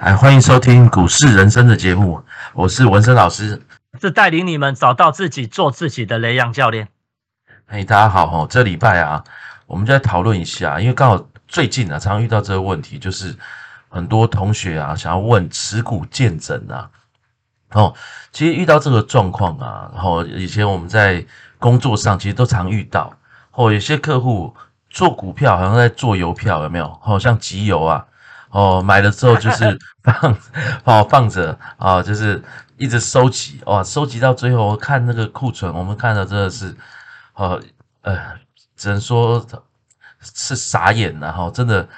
哎，欢迎收听股市人生的节目，我是文生老师，是带领你们找到自己、做自己的雷洋教练。哎，大家好哦，这礼拜啊，我们就来讨论一下，因为刚好最近啊，常常遇到这个问题，就是很多同学啊，想要问持股见证啊，哦，其实遇到这个状况啊，然后以前我们在工作上其实都常遇到，哦，有些客户做股票好像在做邮票，有没有？好像集邮啊。哦，买了之后就是 放，哦放着啊，就是一直收集哦，收集到最后看那个库存，我们看到真的是，呃呃，只能说是傻眼了哈，真的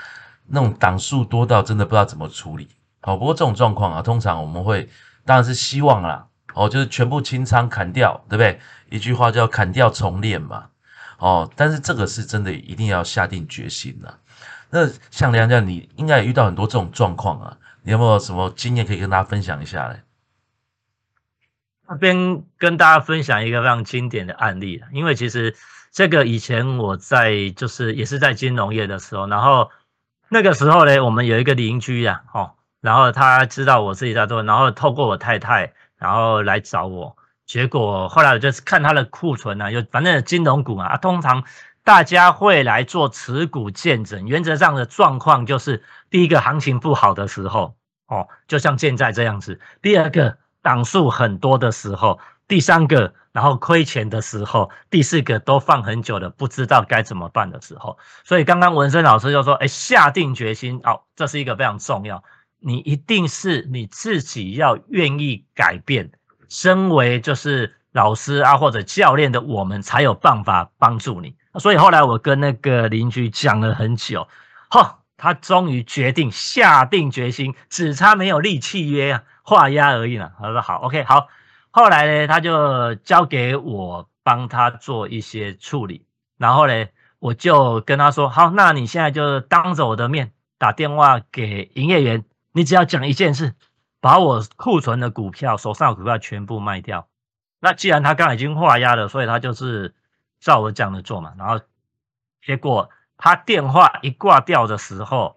那种档数多到真的不知道怎么处理。好，不过这种状况啊，通常我们会当然是希望啦，哦，就是全部清仓砍掉，对不对？一句话叫砍掉重练嘛，哦，但是这个是真的一定要下定决心了。那像梁家，你应该也遇到很多这种状况啊，你有没有什么经验可以跟大家分享一下嘞？那边跟大家分享一个非常经典的案例，因为其实这个以前我在就是也是在金融业的时候，然后那个时候呢，我们有一个邻居呀，哦，然后他知道我自己在做，然后透过我太太，然后来找我，结果后来我就看他的库存啊，有反正金融股啊，通常。大家会来做持股见证，原则上的状况就是：第一个行情不好的时候，哦，就像现在这样子；第二个档数很多的时候；第三个然后亏钱的时候；第四个都放很久了不知道该怎么办的时候。所以刚刚文生老师就说：“哎，下定决心哦，这是一个非常重要，你一定是你自己要愿意改变，身为就是老师啊或者教练的我们才有办法帮助你。”所以后来我跟那个邻居讲了很久，哈，他终于决定下定决心，只差没有立契约啊，画押而已了。他说好，OK，好。后来呢，他就交给我帮他做一些处理，然后呢，我就跟他说，好，那你现在就当着我的面打电话给营业员，你只要讲一件事，把我库存的股票、手上的股票全部卖掉。那既然他刚已经画押了，所以他就是。照我讲的做嘛，然后结果他电话一挂掉的时候，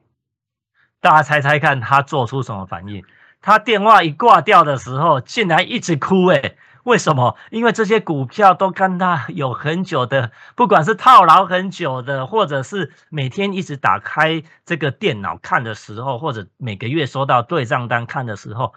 大家猜猜看他做出什么反应？他电话一挂掉的时候，竟然一直哭诶，为什么？因为这些股票都跟他有很久的，不管是套牢很久的，或者是每天一直打开这个电脑看的时候，或者每个月收到对账单看的时候。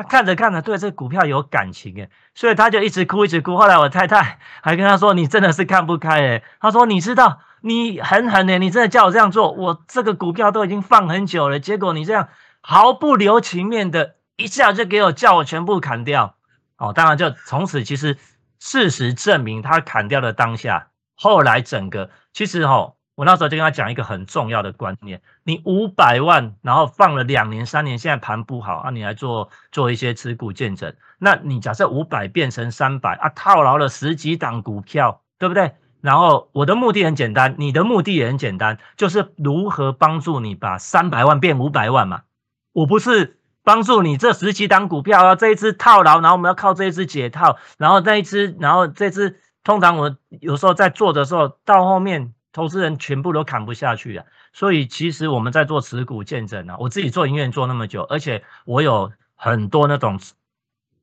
他看着看着，对这股票有感情诶，所以他就一直哭，一直哭。后来我太太还跟他说：“你真的是看不开诶。”他说：“你知道，你狠狠的，你真的叫我这样做，我这个股票都已经放很久了，结果你这样毫不留情面的一下就给我叫我全部砍掉。”哦，当然就从此，其实事实证明，他砍掉的当下，后来整个其实哈。我那时候就跟他讲一个很重要的观念：你五百万，然后放了两年、三年，现在盘不好啊，你来做做一些持股见证。那你假设五百变成三百啊，套牢了十几档股票，对不对？然后我的目的很简单，你的目的也很简单，就是如何帮助你把三百万变五百万嘛。我不是帮助你这十几档股票啊，这一只套牢，然后我们要靠这一只解套，然后那一只，然后这只，通常我有时候在做的时候，到后面。投资人全部都砍不下去啊，所以其实我们在做持股见证啊，我自己做营业做那么久，而且我有很多那种，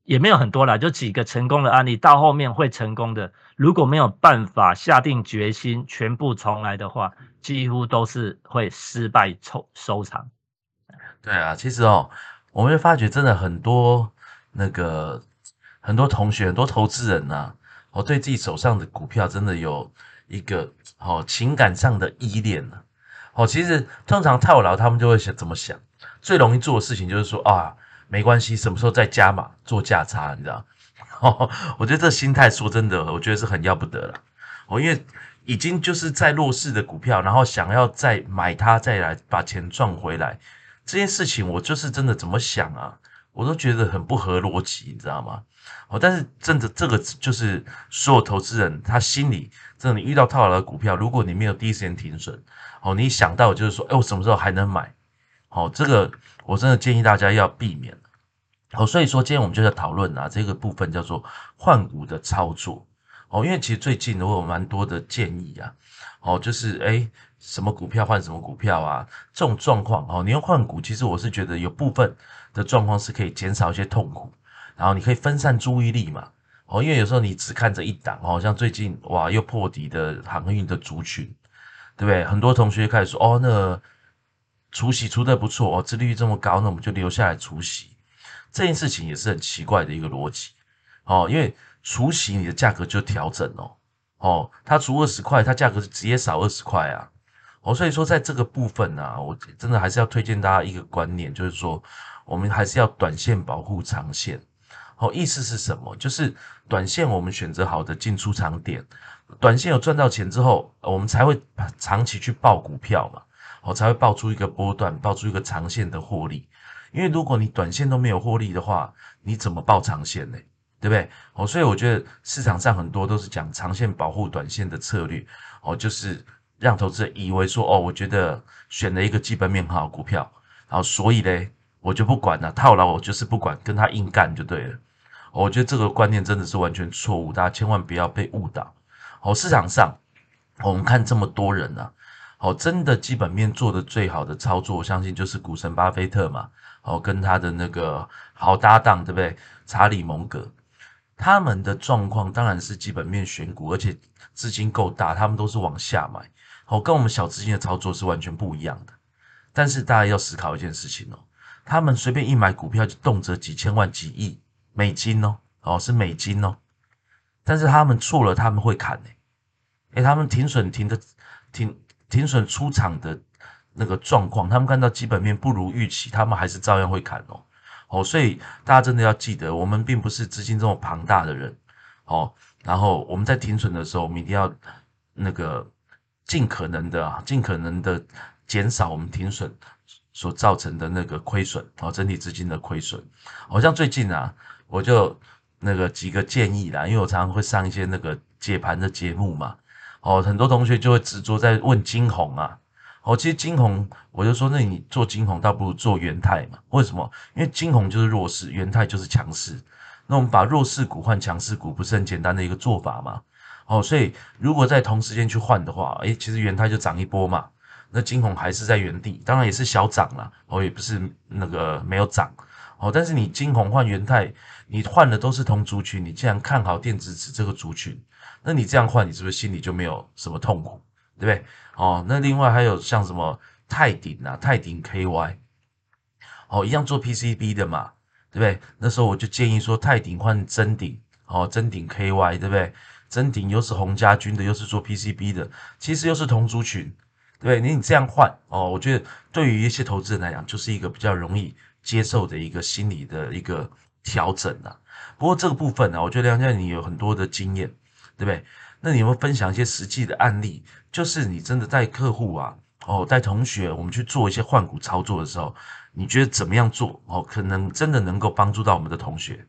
也没有很多啦，就几个成功的案例，到后面会成功的，如果没有办法下定决心全部重来的话，几乎都是会失败收收场。对啊，其实哦，我们会发觉真的很多那个很多同学、很多投资人呐，我对自己手上的股票真的有。一个哦，情感上的依恋呢，哦，其实通常套牢，他们就会想怎么想，最容易做的事情就是说啊，没关系，什么时候再加码做价差，你知道？哦，我觉得这心态说真的，我觉得是很要不得了。哦，因为已经就是在弱势的股票，然后想要再买它，再来把钱赚回来，这件事情我就是真的怎么想啊，我都觉得很不合逻辑，你知道吗？哦，但是真的这个就是所有投资人他心里，真的你遇到套牢的股票，如果你没有第一时间停损，哦，你想到就是说，哎，我什么时候还能买？好，这个我真的建议大家要避免。好，所以说今天我们就在讨论啊，这个部分叫做换股的操作。哦，因为其实最近我有蛮多的建议啊，哦，就是诶什么股票换什么股票啊，这种状况哦，你要换股，其实我是觉得有部分的状况是可以减少一些痛苦，然后你可以分散注意力嘛，哦，因为有时候你只看着一档，哦，像最近哇又破底的航运的族群，对不对？很多同学开始说，哦，那除息除的不错哦，殖利率这么高，那我们就留下来除息，这件事情也是很奇怪的一个逻辑，哦，因为除息你的价格就调整哦，哦，它除二十块，它价格是直接少二十块啊。哦，所以说在这个部分呢，我真的还是要推荐大家一个观念，就是说我们还是要短线保护长线。哦，意思是什么？就是短线我们选择好的进出场点，短线有赚到钱之后，我们才会长期去报股票嘛，哦，才会报出一个波段，报出一个长线的获利。因为如果你短线都没有获利的话，你怎么报长线呢？对不对？哦，所以我觉得市场上很多都是讲长线保护短线的策略，哦，就是。让投资者以为说哦，我觉得选了一个基本面好股票，然后所以嘞，我就不管了，套牢我就是不管，跟他硬干就对了。我觉得这个观念真的是完全错误，大家千万不要被误导。哦，市场上我们看这么多人啊，哦，真的基本面做的最好的操作，我相信就是股神巴菲特嘛，哦，跟他的那个好搭档，对不对？查理蒙格。他们的状况当然是基本面选股，而且资金够大，他们都是往下买，哦，跟我们小资金的操作是完全不一样的。但是大家要思考一件事情哦，他们随便一买股票就动辄几千万、几亿美金哦，哦是美金哦。但是他们错了，他们会砍诶，诶他们停损停的停停损出场的那个状况，他们看到基本面不如预期，他们还是照样会砍哦。哦，所以大家真的要记得，我们并不是资金这么庞大的人，哦，然后我们在停损的时候，我们一定要那个尽可能的啊，尽可能的减少我们停损所造成的那个亏损，哦，整体资金的亏损。好像最近啊，我就那个几个建议啦，因为我常常会上一些那个解盘的节目嘛，哦，很多同学就会执着在问金红啊。哦，其实金红，我就说，那你做金红倒不如做元泰嘛？为什么？因为金红就是弱势，元泰就是强势。那我们把弱势股换强势股，不是很简单的一个做法吗？哦，所以如果在同时间去换的话，诶，其实元泰就涨一波嘛。那金红还是在原地，当然也是小涨了，哦，也不是那个没有涨。哦，但是你金红换元泰，你换的都是同族群，你既然看好电子纸这个族群，那你这样换，你是不是心里就没有什么痛苦？对不对？哦，那另外还有像什么泰鼎啊，泰鼎 KY，哦，一样做 PCB 的嘛，对不对？那时候我就建议说，泰鼎换真鼎，哦，真鼎 KY，对不对？真鼎又是洪家军的，又是做 PCB 的，其实又是同族群，对？你这样换，哦，我觉得对于一些投资人来讲，就是一个比较容易接受的一个心理的一个调整啊。不过这个部分呢，我觉得梁家你有很多的经验，对不对？那你有没有分享一些实际的案例？就是你真的带客户啊，哦，带同学，我们去做一些换股操作的时候，你觉得怎么样做？哦，可能真的能够帮助到我们的同学。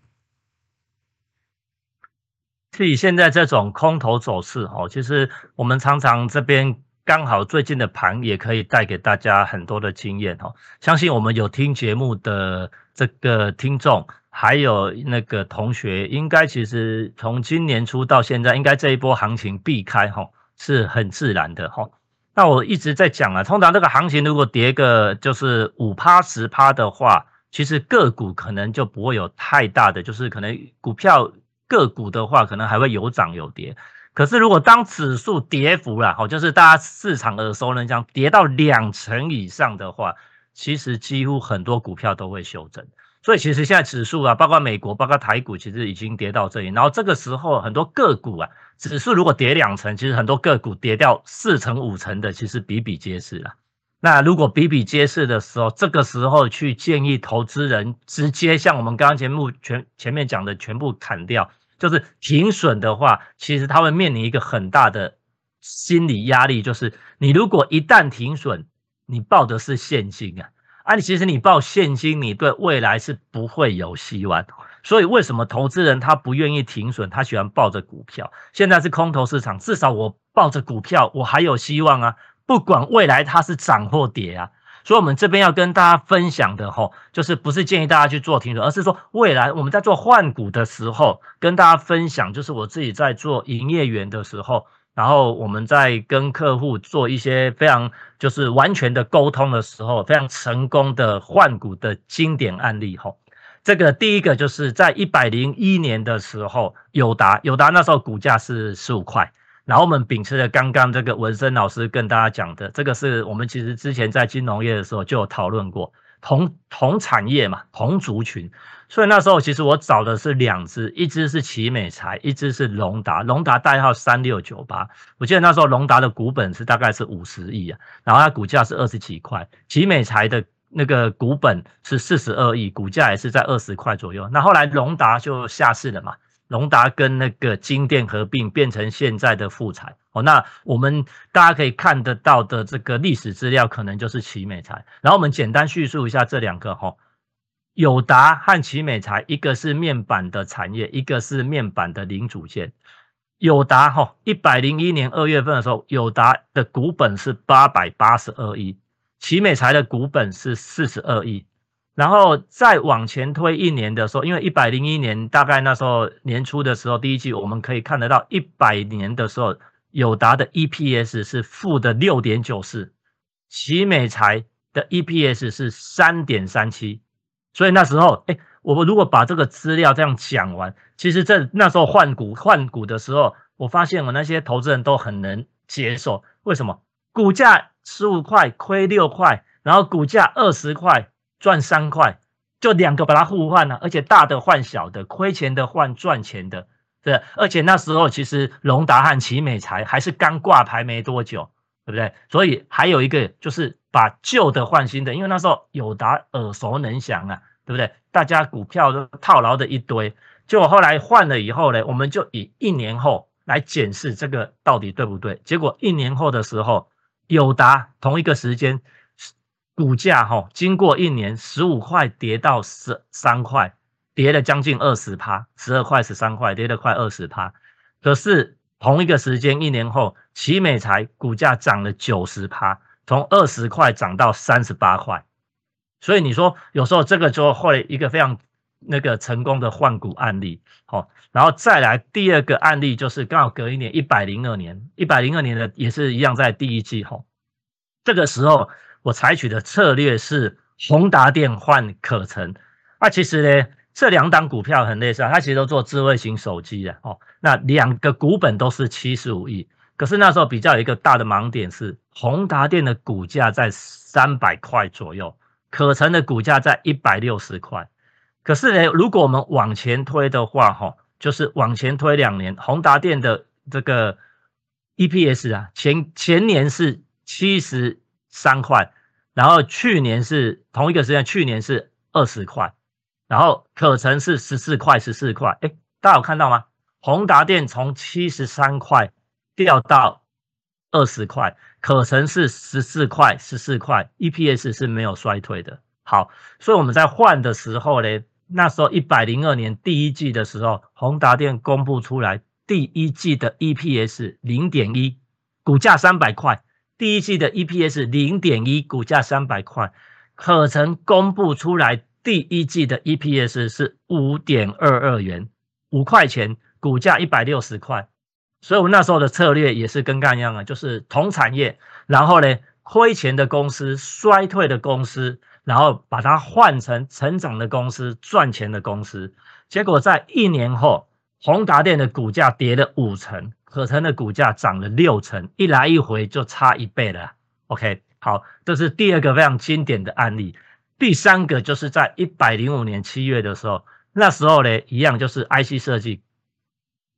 所以现在这种空头走势，哦，其实我们常常这边刚好最近的盘也可以带给大家很多的经验，哦，相信我们有听节目的这个听众。还有那个同学，应该其实从今年初到现在，应该这一波行情避开哈是很自然的哈。那我一直在讲啊，通常这个行情如果跌个就是五趴十趴的话，其实个股可能就不会有太大的，就是可能股票个股的话，可能还会有涨有跌。可是如果当指数跌幅了，好，就是大家市场耳熟能详，跌到两成以上的话，其实几乎很多股票都会修正。所以其实现在指数啊，包括美国，包括台股，其实已经跌到这里。然后这个时候，很多个股啊，指数如果跌两成，其实很多个股跌掉四成、五成的，其实比比皆是了。那如果比比皆是的时候，这个时候去建议投资人直接像我们刚刚节目全前面讲的全部砍掉，就是停损的话，其实他会面临一个很大的心理压力，就是你如果一旦停损，你报的是现金啊。啊，其实你报现金，你对未来是不会有希望。所以为什么投资人他不愿意停损，他喜欢抱着股票？现在是空头市场，至少我抱着股票，我还有希望啊！不管未来它是涨或跌啊。所以我们这边要跟大家分享的吼，就是不是建议大家去做停损，而是说未来我们在做换股的时候，跟大家分享，就是我自己在做营业员的时候，然后我们在跟客户做一些非常就是完全的沟通的时候，非常成功的换股的经典案例吼。这个第一个就是在一百零一年的时候，友达友达那时候股价是十五块。然后我们秉持着刚刚这个文森老师跟大家讲的，这个是我们其实之前在金融业的时候就有讨论过，同同产业嘛，同族群，所以那时候其实我找的是两只，一只是奇美材，一只是隆达，隆达代号三六九八，我记得那时候隆达的股本是大概是五十亿啊，然后它股价是二十几块，奇美材的那个股本是四十二亿，股价也是在二十块左右，那后来隆达就下市了嘛。隆达跟那个金店合并，变成现在的富彩哦。那我们大家可以看得到的这个历史资料，可能就是奇美材。然后我们简单叙述一下这两个哈，友达和奇美材，一个是面板的产业，一个是面板的零组件。友达哈，一百零一年二月份的时候，友达的股本是八百八十二亿，奇美材的股本是四十二亿。然后再往前推一年的时候，因为一百零一年大概那时候年初的时候，第一季我们可以看得到，一百年的时候，友达的 EPS 是负的六点九四，奇美材的 EPS 是三点三七，所以那时候，哎，我们如果把这个资料这样讲完，其实这那时候换股换股的时候，我发现我那些投资人都很能接受，为什么？股价十五块亏六块，然后股价二十块。赚三块，就两个把它互换了，而且大的换小的，亏钱的换赚钱的，对。而且那时候其实龙达和奇美才还是刚挂牌没多久，对不对？所以还有一个就是把旧的换新的，因为那时候友达耳熟能详啊，对不对？大家股票都套牢的一堆，结果后来换了以后呢，我们就以一年后来检视这个到底对不对？结果一年后的时候，友达同一个时间。股价哈，经过一年十五块跌到十三块，跌了将近二十趴，十二块十三块，跌了快二十趴。可是同一个时间一年后，奇美才股价涨了九十趴，从二十块涨到三十八块。所以你说有时候这个就会一个非常那个成功的换股案例，好，然后再来第二个案例就是刚好隔一年一百零二年，一百零二年的也是一样在第一季哈，这个时候。我采取的策略是宏达电换可成，那其实呢，这两档股票很类似，它其实都做智慧型手机的哦。那两个股本都是七十五亿，可是那时候比较有一个大的盲点是，宏达电的股价在三百块左右，可成的股价在一百六十块。可是呢，如果我们往前推的话，哈，就是往前推两年，宏达电的这个 EPS 啊，前前年是七十。三块，然后去年是同一个时间，去年是二十块，然后可成是十四块，十四块。哎，大家有看到吗？宏达电从七十三块掉到二十块，可成是十四块，十四块，EPS 是没有衰退的。好，所以我们在换的时候呢，那时候一百零二年第一季的时候，宏达电公布出来第一季的 EPS 零点一，股价三百块。第一季的 EPS 零点一，股价三百块，可曾公布出来第一季的 EPS 是五点二二元，五块钱，股价一百六十块，所以我们那时候的策略也是跟刚一样啊，就是同产业，然后呢，亏钱的公司、衰退的公司，然后把它换成成长的公司、赚钱的公司，结果在一年后，宏达电的股价跌了五成。可成的股价涨了六成，一来一回就差一倍了。OK，好，这是第二个非常经典的案例。第三个就是在一百零五年七月的时候，那时候呢，一样就是 IC 设计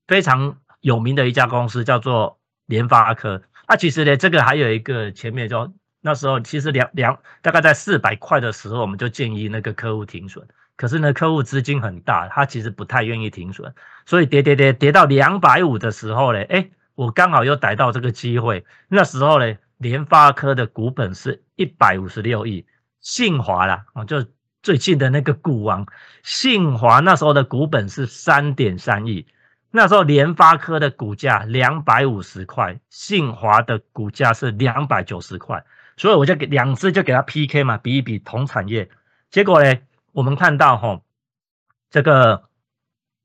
非常有名的一家公司叫做联发科。那其实呢，这个还有一个前面就那时候其实两两大概在四百块的时候，我们就建议那个客户停损。可是呢，客户资金很大，他其实不太愿意停损，所以跌跌跌跌到两百五的时候呢，哎，我刚好又逮到这个机会。那时候呢，联发科的股本是一百五十六亿，信华啦，啊，就最近的那个股王，信华那时候的股本是三点三亿，那时候联发科的股价两百五十块，信华的股价是两百九十块。所以我就给两只就给它 PK 嘛，比一比同产业。结果呢，我们看到哈，这个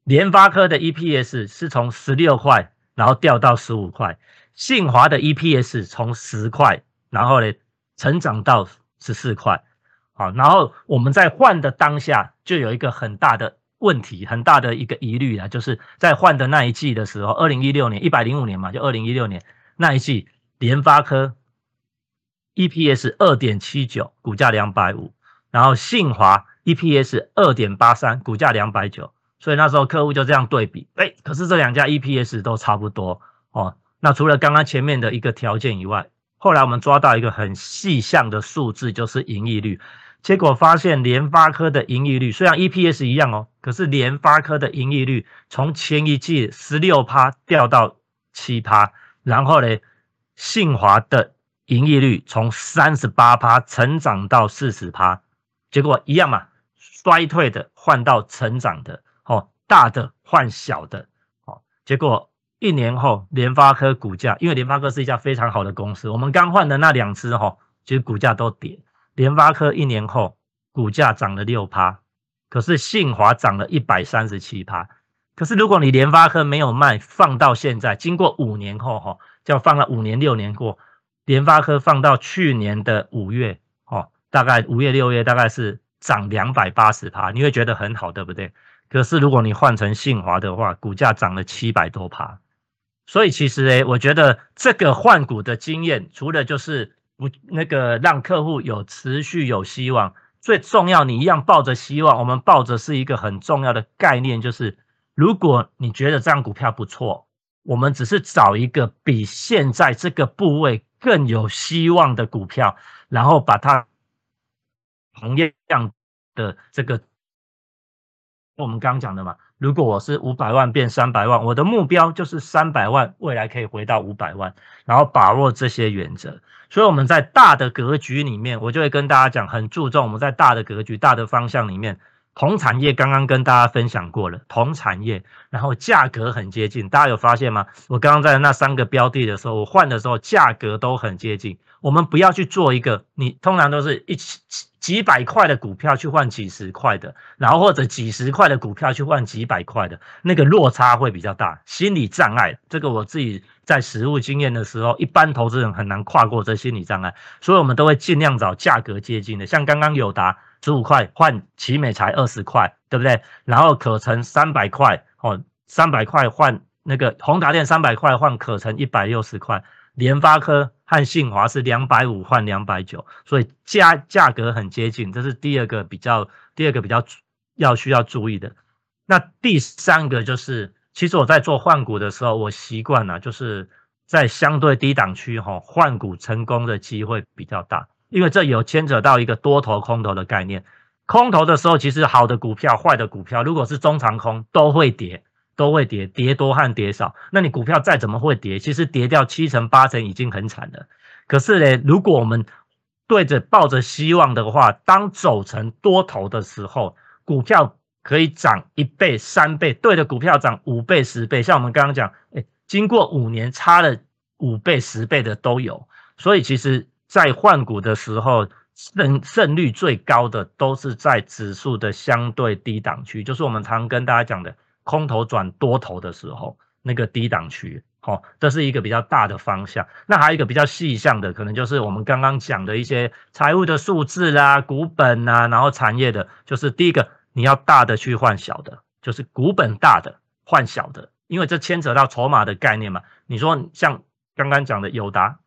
联发科的 EPS 是从十六块，然后掉到十五块；信华的 EPS 从十块，然后呢成长到十四块。好，然后我们在换的当下就有一个很大的问题，很大的一个疑虑啊，就是在换的那一季的时候，二零一六年一百零五年嘛，就二零一六年那一季，联发科 EPS 二点七九，股价两百五，然后信华 EPS 二点八三，股价两百九，所以那时候客户就这样对比，哎，可是这两家 EPS 都差不多哦。那除了刚刚前面的一个条件以外，后来我们抓到一个很细项的数字，就是盈利率。结果发现联发科的盈利率虽然 EPS 一样哦，可是联发科的盈利率从前一季十六趴掉到七趴，然后呢，信华的盈利率从三十八趴成长到四十趴，结果一样嘛，衰退的换到成长的，哦，大的换小的，哦，结果一年后联发科股价，因为联发科是一家非常好的公司，我们刚换的那两只哈，其实股价都跌。联发科一年后股价涨了六趴，可是信华涨了一百三十七趴。可是如果你联发科没有卖，放到现在，经过五年后，哈，就放了五年六年过，联发科放到去年的五月，哦，大概五月六月大概是涨两百八十趴，你会觉得很好，对不对？可是如果你换成信华的话，股价涨了七百多趴。所以其实诶，我觉得这个换股的经验，除了就是。不，那个让客户有持续有希望，最重要，你一样抱着希望。我们抱着是一个很重要的概念，就是如果你觉得这张股票不错，我们只是找一个比现在这个部位更有希望的股票，然后把它同样的这个，我们刚刚讲的嘛。如果我是五百万变三百万，我的目标就是三百万，未来可以回到五百万，然后把握这些原则。所以我们在大的格局里面，我就会跟大家讲，很注重我们在大的格局、大的方向里面，同产业刚刚跟大家分享过了，同产业，然后价格很接近，大家有发现吗？我刚刚在那三个标的的时候，我换的时候价格都很接近。我们不要去做一个，你通常都是一几几百块的股票去换几十块的，然后或者几十块的股票去换几百块的，那个落差会比较大，心理障碍。这个我自己在实务经验的时候，一般投资人很难跨过这心理障碍，所以我们都会尽量找价格接近的，像刚刚友达十五块换奇美才二十块，对不对？然后可成三百块哦，三百块换那个宏达电三百块换可成一百六十块。联发科和信华是两百五换两百九，所以价价格很接近，这是第二个比较，第二个比较要需要注意的。那第三个就是，其实我在做换股的时候，我习惯了就是在相对低档区哈换股成功的机会比较大，因为这有牵扯到一个多头空头的概念。空头的时候，其实好的股票、坏的股票，如果是中长空都会跌。都会跌，跌多和跌少。那你股票再怎么会跌，其实跌掉七成八成已经很惨了。可是呢，如果我们对着抱着希望的话，当走成多头的时候，股票可以涨一倍、三倍，对着股票涨五倍、十倍。像我们刚刚讲，哎，经过五年差了五倍、十倍的都有。所以其实，在换股的时候，胜胜率最高的都是在指数的相对低档区，就是我们常跟大家讲的。空头转多头的时候，那个低档区，好，这是一个比较大的方向。那还有一个比较细项的，可能就是我们刚刚讲的一些财务的数字啦、股本啊，然后产业的，就是第一个你要大的去换小的，就是股本大的换小的，因为这牵扯到筹码的概念嘛。你说像刚刚讲的友达，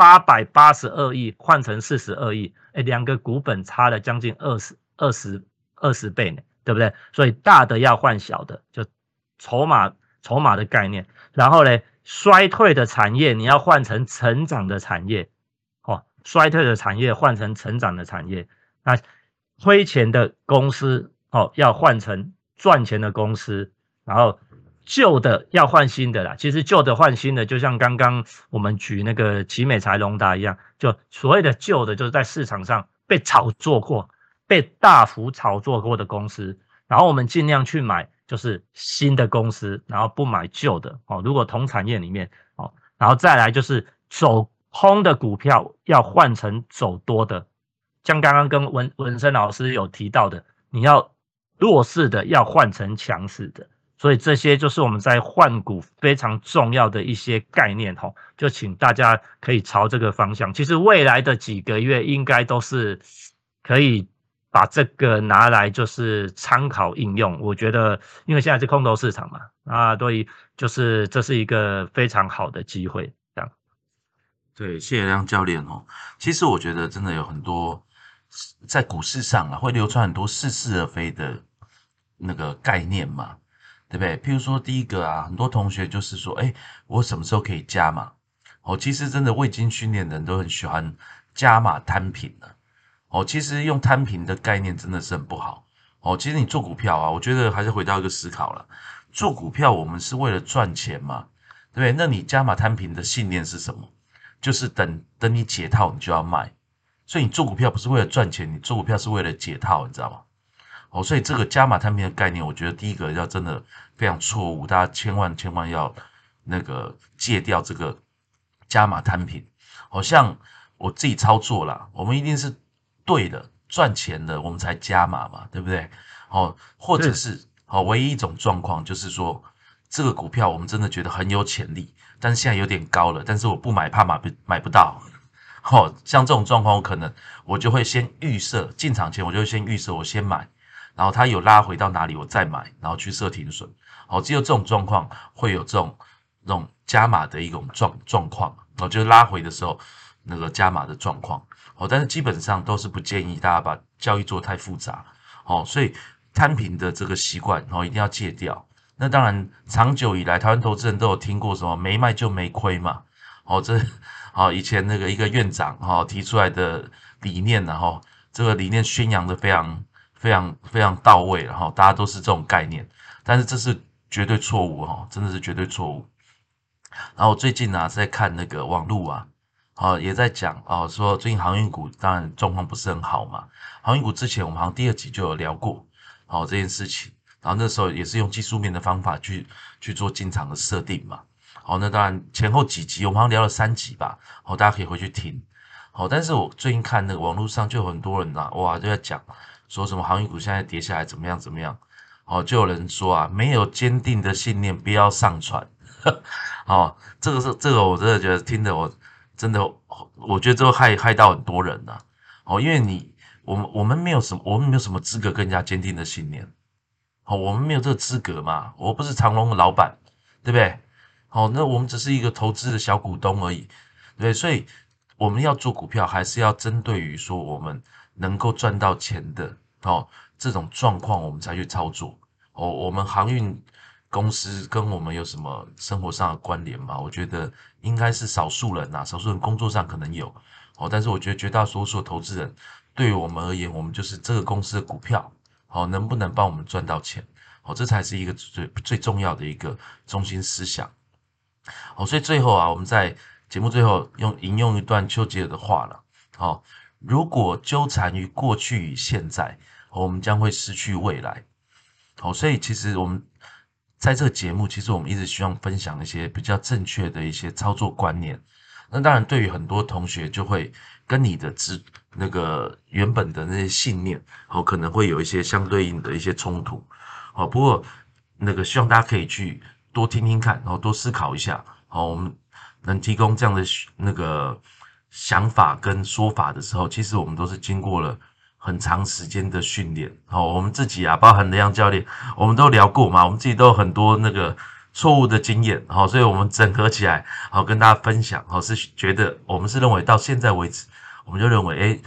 八百八十二亿换成四十二亿，哎，两个股本差了将近二十二十二十倍呢。对不对？所以大的要换小的，就筹码筹码的概念。然后呢，衰退的产业你要换成成长的产业，哦，衰退的产业换成成长的产业。那亏钱的公司哦，要换成赚钱的公司。然后旧的要换新的啦。其实旧的换新的，就像刚刚我们举那个奇美财龙达一样，就所谓的旧的，就是在市场上被炒作过。被大幅炒作过的公司，然后我们尽量去买就是新的公司，然后不买旧的哦。如果同产业里面哦，然后再来就是走空的股票要换成走多的，像刚刚跟文文生老师有提到的，你要弱势的要换成强势的，所以这些就是我们在换股非常重要的一些概念哈，就请大家可以朝这个方向。其实未来的几个月应该都是可以把这个拿来就是参考应用。我觉得，因为现在是空头市场嘛，啊，所以就是这是一个非常好的机会。这样对，谢谢梁教练哦。其实我觉得真的有很多在股市上啊，会流传很多似是而非的那个概念嘛，对不对？譬如说第一个啊，很多同学就是说，哎，我什么时候可以加码？哦，其实真的未经训练的人都很喜欢加码摊平的。哦，其实用摊平的概念真的是很不好。哦，其实你做股票啊，我觉得还是回到一个思考了，做股票我们是为了赚钱嘛，对不对？那你加码摊平的信念是什么？就是等等你解套，你就要卖，所以你做股票不是为了赚钱，你做股票是为了解套，你知道吗？哦，所以这个加码摊平的概念，我觉得第一个要真的非常错误，大家千万千万要那个戒掉这个加码摊平。好像我自己操作啦，我们一定是对的，赚钱的我们才加码嘛，对不对？哦，或者是哦，唯一一种状况就是说，这个股票我们真的觉得很有潜力。但是现在有点高了，但是我不买怕买不买不到，哦，像这种状况，我可能我就会先预设进场前，我就先预设我先买，然后它有拉回到哪里，我再买，然后去设停损，哦，只有这种状况会有这种这种加码的一种状状况，哦，就是拉回的时候那个加码的状况，哦，但是基本上都是不建议大家把交易做太复杂，哦，所以摊平的这个习惯，哦，一定要戒掉。那当然，长久以来，台湾投资人都有听过什么“没卖就没亏”嘛？哦，这哦，以前那个一个院长哈提出来的理念，然后这个理念宣扬的非常非常非常到位，然后大家都是这种概念，但是这是绝对错误哈，真的是绝对错误。然后最近呢，在看那个网络啊，哦，也在讲哦，说最近航运股当然状况不是很好嘛。航运股之前我们好像第二集就有聊过，哦这件事情。然后那时候也是用技术面的方法去去做进场的设定嘛。好，那当然前后几集我们好像聊了三集吧。好，大家可以回去听。好，但是我最近看那个网络上就有很多人呐，哇，就在讲说什么航运股现在跌下来怎么样怎么样。好，就有人说啊，没有坚定的信念不要上船。好，这个是这个我真的觉得听的我真的我觉得这个害害到很多人呐。哦，因为你我们我们没有什么我们没有什么资格更加坚定的信念。好，我们没有这个资格嘛？我不是长隆的老板，对不对？好，那我们只是一个投资的小股东而已，对。所以我们要做股票，还是要针对于说我们能够赚到钱的哦这种状况，我们才去操作。哦，我们航运公司跟我们有什么生活上的关联吗？我觉得应该是少数人呐，少数人工作上可能有哦，但是我觉得绝大多数投资人，对于我们而言，我们就是这个公司的股票。好，能不能帮我们赚到钱？好，这才是一个最最重要的一个中心思想。好，所以最后啊，我们在节目最后用引用一段丘吉尔的话了。好，如果纠缠于过去与现在，我们将会失去未来。好，所以其实我们在这个节目，其实我们一直希望分享一些比较正确的一些操作观念。那当然，对于很多同学就会。跟你的知那个原本的那些信念，哦，可能会有一些相对应的一些冲突，哦，不过那个希望大家可以去多听听看，然后多思考一下，好，我们能提供这样的那个想法跟说法的时候，其实我们都是经过了很长时间的训练，好，我们自己啊，包含雷阳教练，我们都聊过嘛，我们自己都有很多那个。错误的经验，好，所以我们整合起来，好跟大家分享，好是觉得我们是认为到现在为止，我们就认为，诶，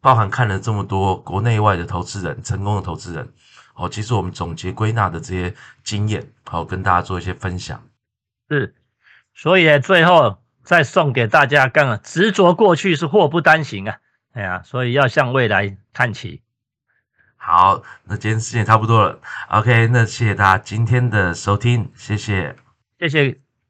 包含看了这么多国内外的投资人，成功的投资人，好，其实我们总结归纳的这些经验，好跟大家做一些分享。是，所以最后再送给大家，更执着过去是祸不单行啊，哎呀，所以要向未来看齐。好，那今天时间差不多了，OK，那谢谢大家今天的收听，谢谢，谢谢。